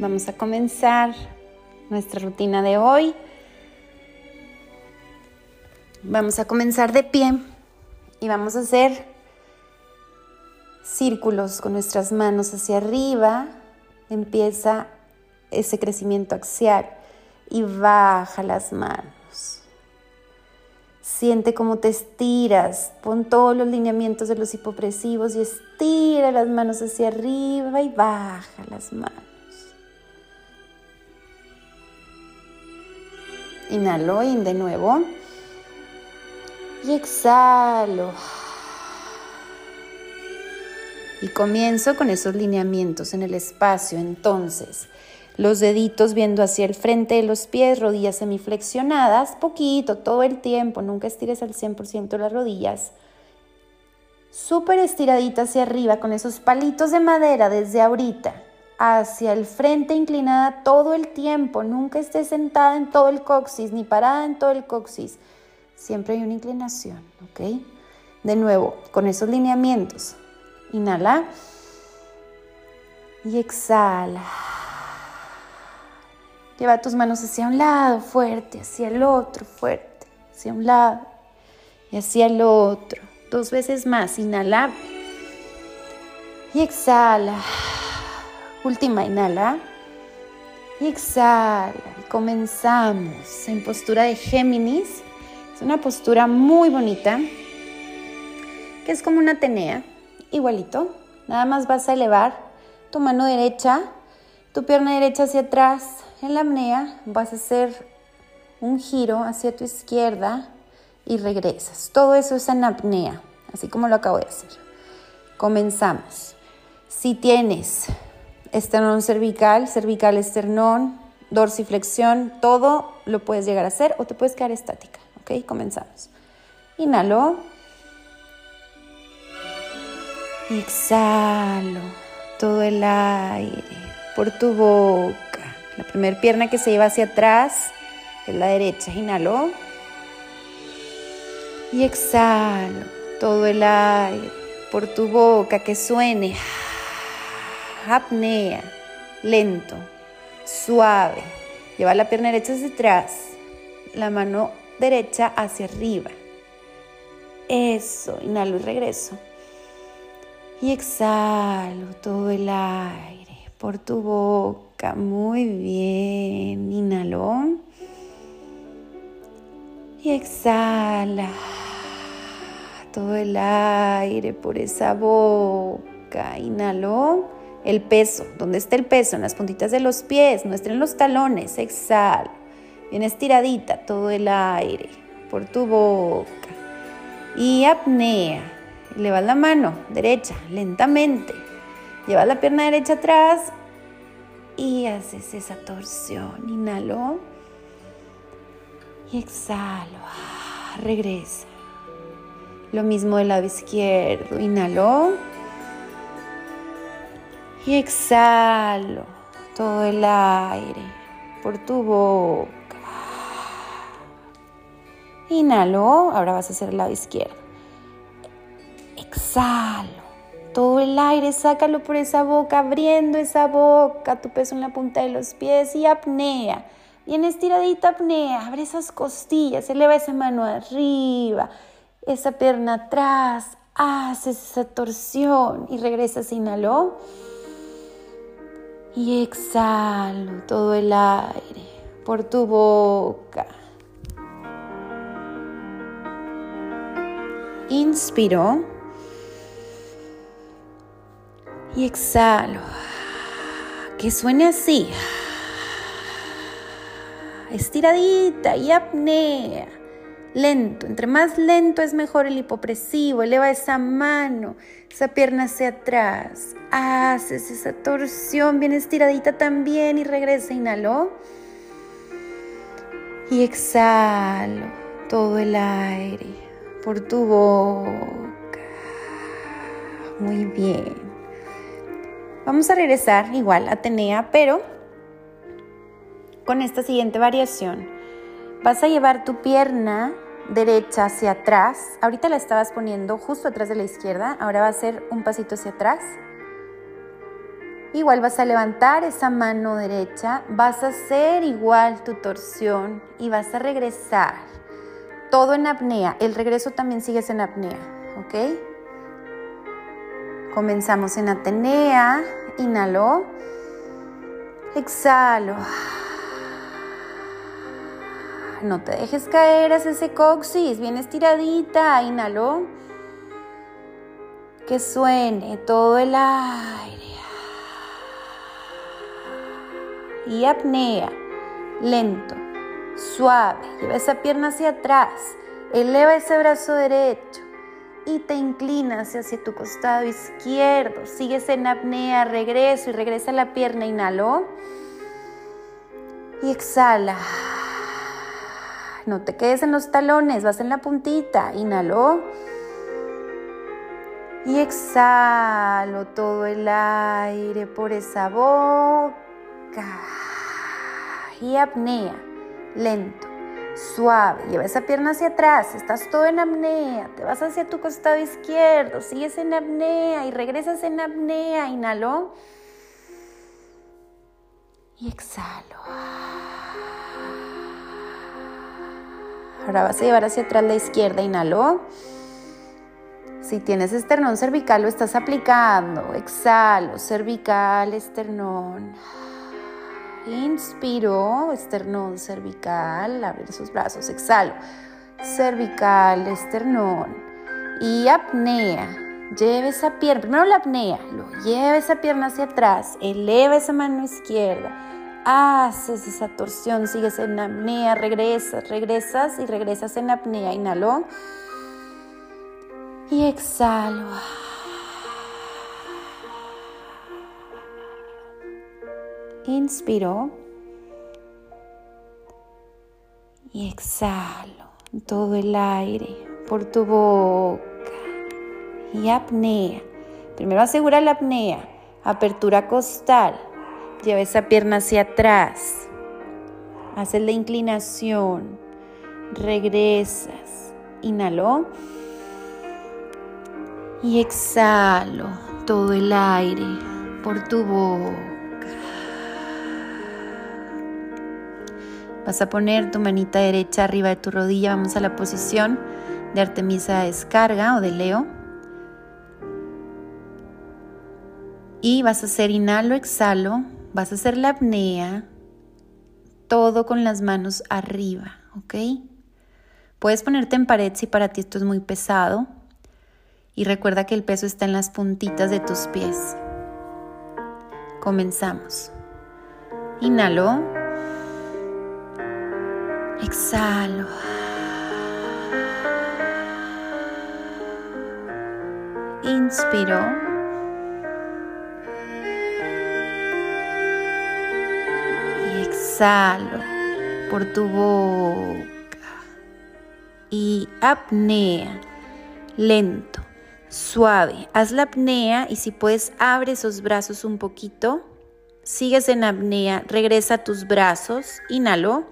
Vamos a comenzar nuestra rutina de hoy. Vamos a comenzar de pie y vamos a hacer círculos con nuestras manos hacia arriba. Empieza ese crecimiento axial y baja las manos. Siente cómo te estiras, pon todos los lineamientos de los hipopresivos y estira las manos hacia arriba y baja las manos. Inhalo y de nuevo. Y exhalo. Y comienzo con esos lineamientos en el espacio. Entonces, los deditos viendo hacia el frente de los pies, rodillas semiflexionadas, poquito, todo el tiempo, nunca estires al 100% las rodillas. Súper estiradita hacia arriba con esos palitos de madera desde ahorita hacia el frente inclinada todo el tiempo. Nunca estés sentada en todo el coxis ni parada en todo el coxis. Siempre hay una inclinación, ¿ok? De nuevo, con esos lineamientos. Inhala y exhala. Lleva tus manos hacia un lado fuerte, hacia el otro fuerte, hacia un lado y hacia el otro. Dos veces más. Inhala y exhala. Última, inhala. Y exhala. Y comenzamos en postura de Géminis. Es una postura muy bonita, que es como una Atenea, igualito. Nada más vas a elevar tu mano derecha, tu pierna derecha hacia atrás. En la apnea vas a hacer un giro hacia tu izquierda y regresas. Todo eso es en apnea, así como lo acabo de hacer. Comenzamos. Si tienes esternón cervical, cervical esternón, dorsiflexión, todo lo puedes llegar a hacer o te puedes quedar estática. ¿Ok? Comenzamos. Inhalo. exhalo todo el aire por tu boca. La primera pierna que se lleva hacia atrás es la derecha. Inhalo. Y exhalo todo el aire por tu boca que suene apnea, lento, suave. Lleva la pierna derecha hacia atrás, la mano derecha hacia arriba. Eso, inhalo y regreso. Y exhalo todo el aire por tu boca. Muy bien. Inhalo. Y exhala todo el aire por esa boca. Inhalo el peso, ¿dónde está el peso? En las puntitas de los pies, no estén los talones. Exhala. Bien estiradita todo el aire por tu boca. Y apnea. Elevas la mano derecha lentamente. Llevas la pierna derecha atrás y haces esa torsión. Inhalo y exhalo. Ah, regresa. Lo mismo del lado izquierdo. Inhalo y exhalo todo el aire por tu boca. Inhalo, ahora vas a hacer el lado izquierdo. Exhalo todo el aire, sácalo por esa boca, abriendo esa boca, tu peso en la punta de los pies y apnea. Bien estiradita apnea, abre esas costillas, eleva esa mano arriba, esa pierna atrás, haces esa torsión y regresas, inhalo y exhalo todo el aire por tu boca. Inspiro y exhalo. Que suene así. Estiradita y apnea lento. Entre más lento es mejor el hipopresivo. Eleva esa mano, esa pierna hacia atrás. Haces esa torsión bien estiradita también y regresa. Inhalo. Y exhalo todo el aire por tu boca. Muy bien. Vamos a regresar igual a Atenea, pero con esta siguiente variación. Vas a llevar tu pierna derecha hacia atrás. Ahorita la estabas poniendo justo atrás de la izquierda. Ahora va a ser un pasito hacia atrás. Igual vas a levantar esa mano derecha, vas a hacer igual tu torsión y vas a regresar. Todo en apnea. El regreso también sigues en apnea, ¿ok? Comenzamos en Atenea. Inhalo. Exhalo. No te dejes caer hacia ese coxis. Bien estiradita. Inhalo. Que suene todo el aire. y apnea. Lento, suave. Lleva esa pierna hacia atrás. Eleva ese brazo derecho y te inclinas hacia tu costado izquierdo. Sigues en apnea, regreso y regresa la pierna. Inhalo y exhala. No te quedes en los talones, vas en la puntita. Inhalo. Y exhalo todo el aire por esa boca y apnea, lento, suave. Lleva esa pierna hacia atrás, estás todo en apnea, te vas hacia tu costado izquierdo, sigues en apnea y regresas en apnea. Inhalo y exhalo. Ahora vas a llevar hacia atrás la izquierda, inhalo. Si tienes esternón cervical, lo estás aplicando. Exhalo, cervical, esternón. Inspiro, esternón cervical, abre sus brazos, exhalo, cervical, esternón y apnea. Lleva esa pierna, primero la apnea, lo lleva esa pierna hacia atrás, eleva esa mano izquierda, haces esa torsión, sigues en apnea, regresas, regresas y regresas en apnea, inhalo y exhalo. Inspiro y exhalo todo el aire por tu boca y apnea. Primero asegura la apnea, apertura costal. Lleva esa pierna hacia atrás. Haces la inclinación. Regresas. Inhalo. Y exhalo todo el aire por tu boca. Vas a poner tu manita derecha arriba de tu rodilla. Vamos a la posición de Artemisa descarga o de Leo. Y vas a hacer inhalo, exhalo. Vas a hacer la apnea. Todo con las manos arriba, ¿ok? Puedes ponerte en pared si para ti esto es muy pesado. Y recuerda que el peso está en las puntitas de tus pies. Comenzamos. Inhalo. Exhalo. Inspiro. Exhalo por tu boca. Y apnea. Lento, suave. Haz la apnea y si puedes abre esos brazos un poquito. Sigues en apnea, regresa tus brazos, inhalo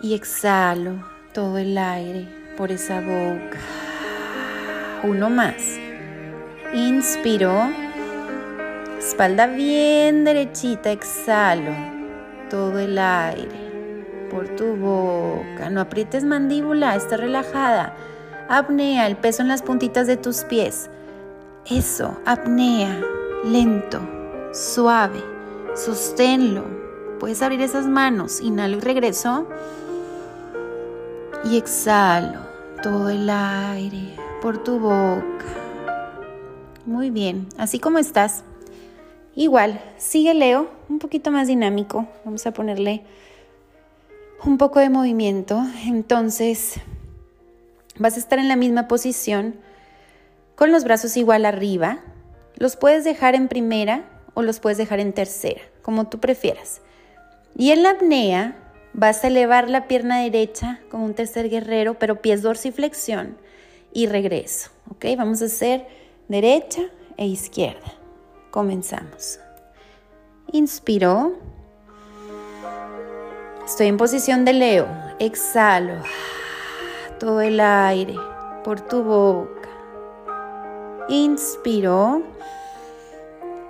y exhalo todo el aire por esa boca. Uno más. Inspiro. Espalda bien derechita. Exhalo todo el aire por tu boca. No aprietes mandíbula. Está relajada. Apnea. El peso en las puntitas de tus pies. Eso. Apnea. Lento. Suave. Sosténlo. Puedes abrir esas manos. Inhalo y regreso y exhalo todo el aire por tu boca. Muy bien, así como estás. Igual, sigue Leo, un poquito más dinámico. Vamos a ponerle un poco de movimiento. Entonces, vas a estar en la misma posición con los brazos igual arriba. Los puedes dejar en primera o los puedes dejar en tercera, como tú prefieras. Y en la apnea Vas a elevar la pierna derecha como un tercer guerrero, pero pies dorsiflexión y regreso. ¿Ok? Vamos a hacer derecha e izquierda. Comenzamos. Inspiro. Estoy en posición de Leo. Exhalo. Todo el aire por tu boca. Inspiro.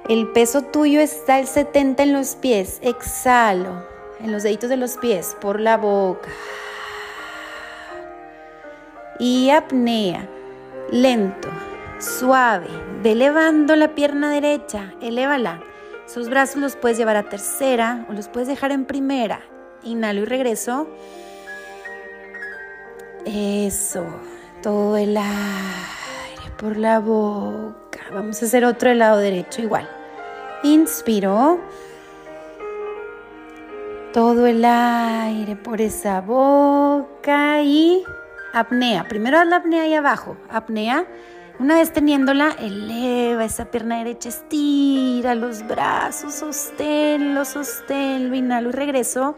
El peso tuyo está el 70 en los pies. Exhalo en los deditos de los pies por la boca. Y apnea. Lento, suave. Ve elevando la pierna derecha. Elévala. Esos brazos los puedes llevar a tercera o los puedes dejar en primera. Inhalo y regreso. Eso. Todo el aire por la boca. Vamos a hacer otro del lado derecho igual. Inspiro. Todo el aire por esa boca y apnea. Primero haz la apnea ahí abajo. Apnea. Una vez teniéndola, eleva esa pierna derecha, estira los brazos, sosténlo, sosténlo, inhalo y regreso.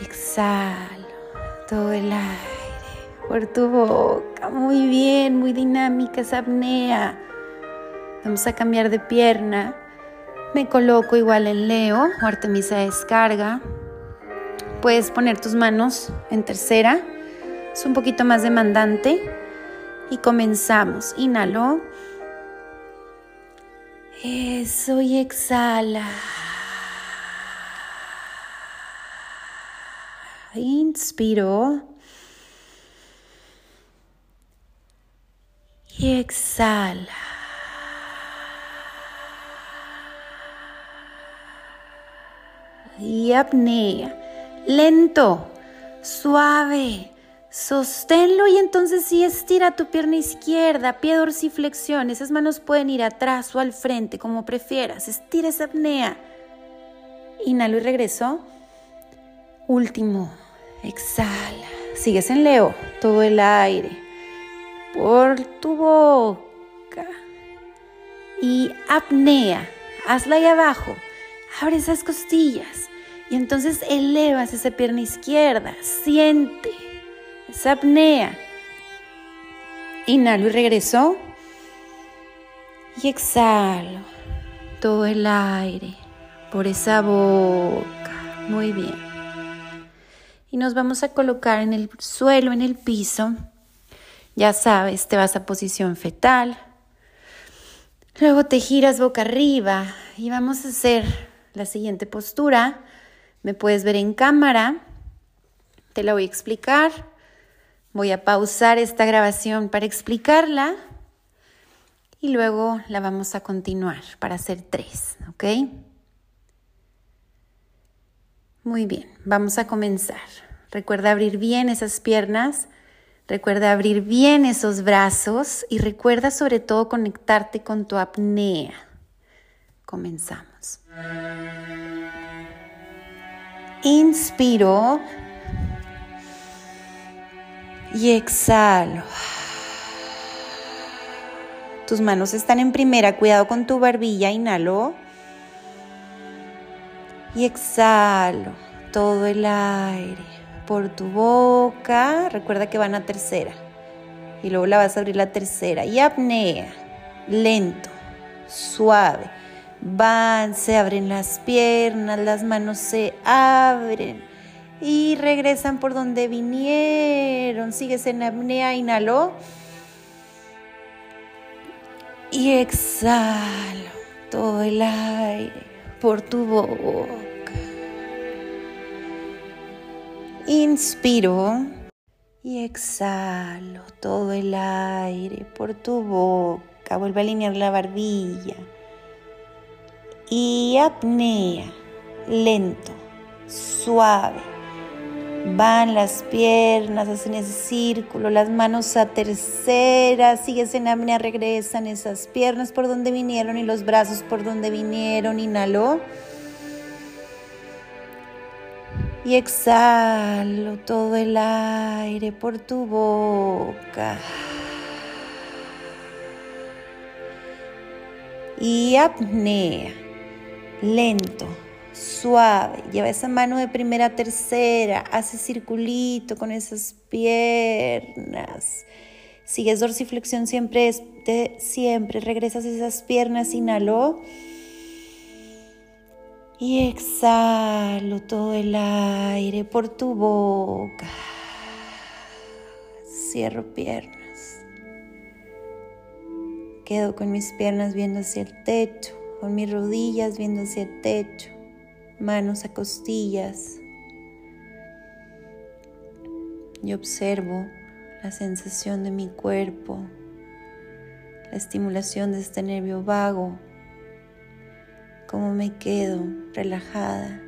Exhalo todo el aire por tu boca. Muy bien, muy dinámica esa apnea. Vamos a cambiar de pierna. Me coloco igual en Leo o Artemisa descarga. Puedes poner tus manos en tercera. Es un poquito más demandante. Y comenzamos. Inhalo. Eso y exhala. Inspiro. y exhala. Y apnea. Lento, suave. Sosténlo y entonces sí estira tu pierna izquierda, pie dorsiflexión. Esas manos pueden ir atrás o al frente, como prefieras. Estira esa apnea. Inhalo y regreso. Último. Exhala. Sigues en Leo. Todo el aire por tu boca. Y apnea, hazla ahí abajo. Abre esas costillas. Y entonces elevas esa pierna izquierda. Siente esa apnea. Inhalo y regreso. Y exhalo todo el aire por esa boca. Muy bien. Y nos vamos a colocar en el suelo, en el piso. Ya sabes, te vas a posición fetal. Luego te giras boca arriba y vamos a hacer la siguiente postura. Me puedes ver en cámara. Te la voy a explicar. Voy a pausar esta grabación para explicarla y luego la vamos a continuar para hacer tres, ¿ok? Muy bien, vamos a comenzar. Recuerda abrir bien esas piernas Recuerda abrir bien esos brazos y recuerda sobre todo conectarte con tu apnea. Comenzamos. Inspiro y exhalo. Tus manos están en primera, cuidado con tu barbilla, inhalo. Y exhalo todo el aire por tu boca. Recuerda que van a tercera. Y luego la vas a abrir la tercera. Y apnea. Lento, suave. Van, se abren las piernas, las manos se abren. Y regresan por donde vinieron. Sigues en apnea, inhalo. Y exhalo todo el aire por tu boca. Inspiro y exhalo todo el aire por tu boca. Vuelve a alinear la barbilla. Y apnea, lento, suave. Van las piernas, hacen ese círculo, las manos a tercera, sigues en apnea, regresan esas piernas por donde vinieron y los brazos por donde vinieron. Inhalo y exhalo todo el aire por tu boca. Y apnea, lento, suave. Lleva esa mano de primera a tercera, hace circulito con esas piernas. Sigues dorsiflexión siempre, siempre. Regresas esas piernas, inhalo y exhalo todo el aire por tu boca. Cierro piernas. quedo con mis piernas viendo hacia el techo, con mis rodillas viendo hacia el techo, manos a costillas. Y observo la sensación de mi cuerpo, la estimulación de este nervio vago, cómo me quedo relajada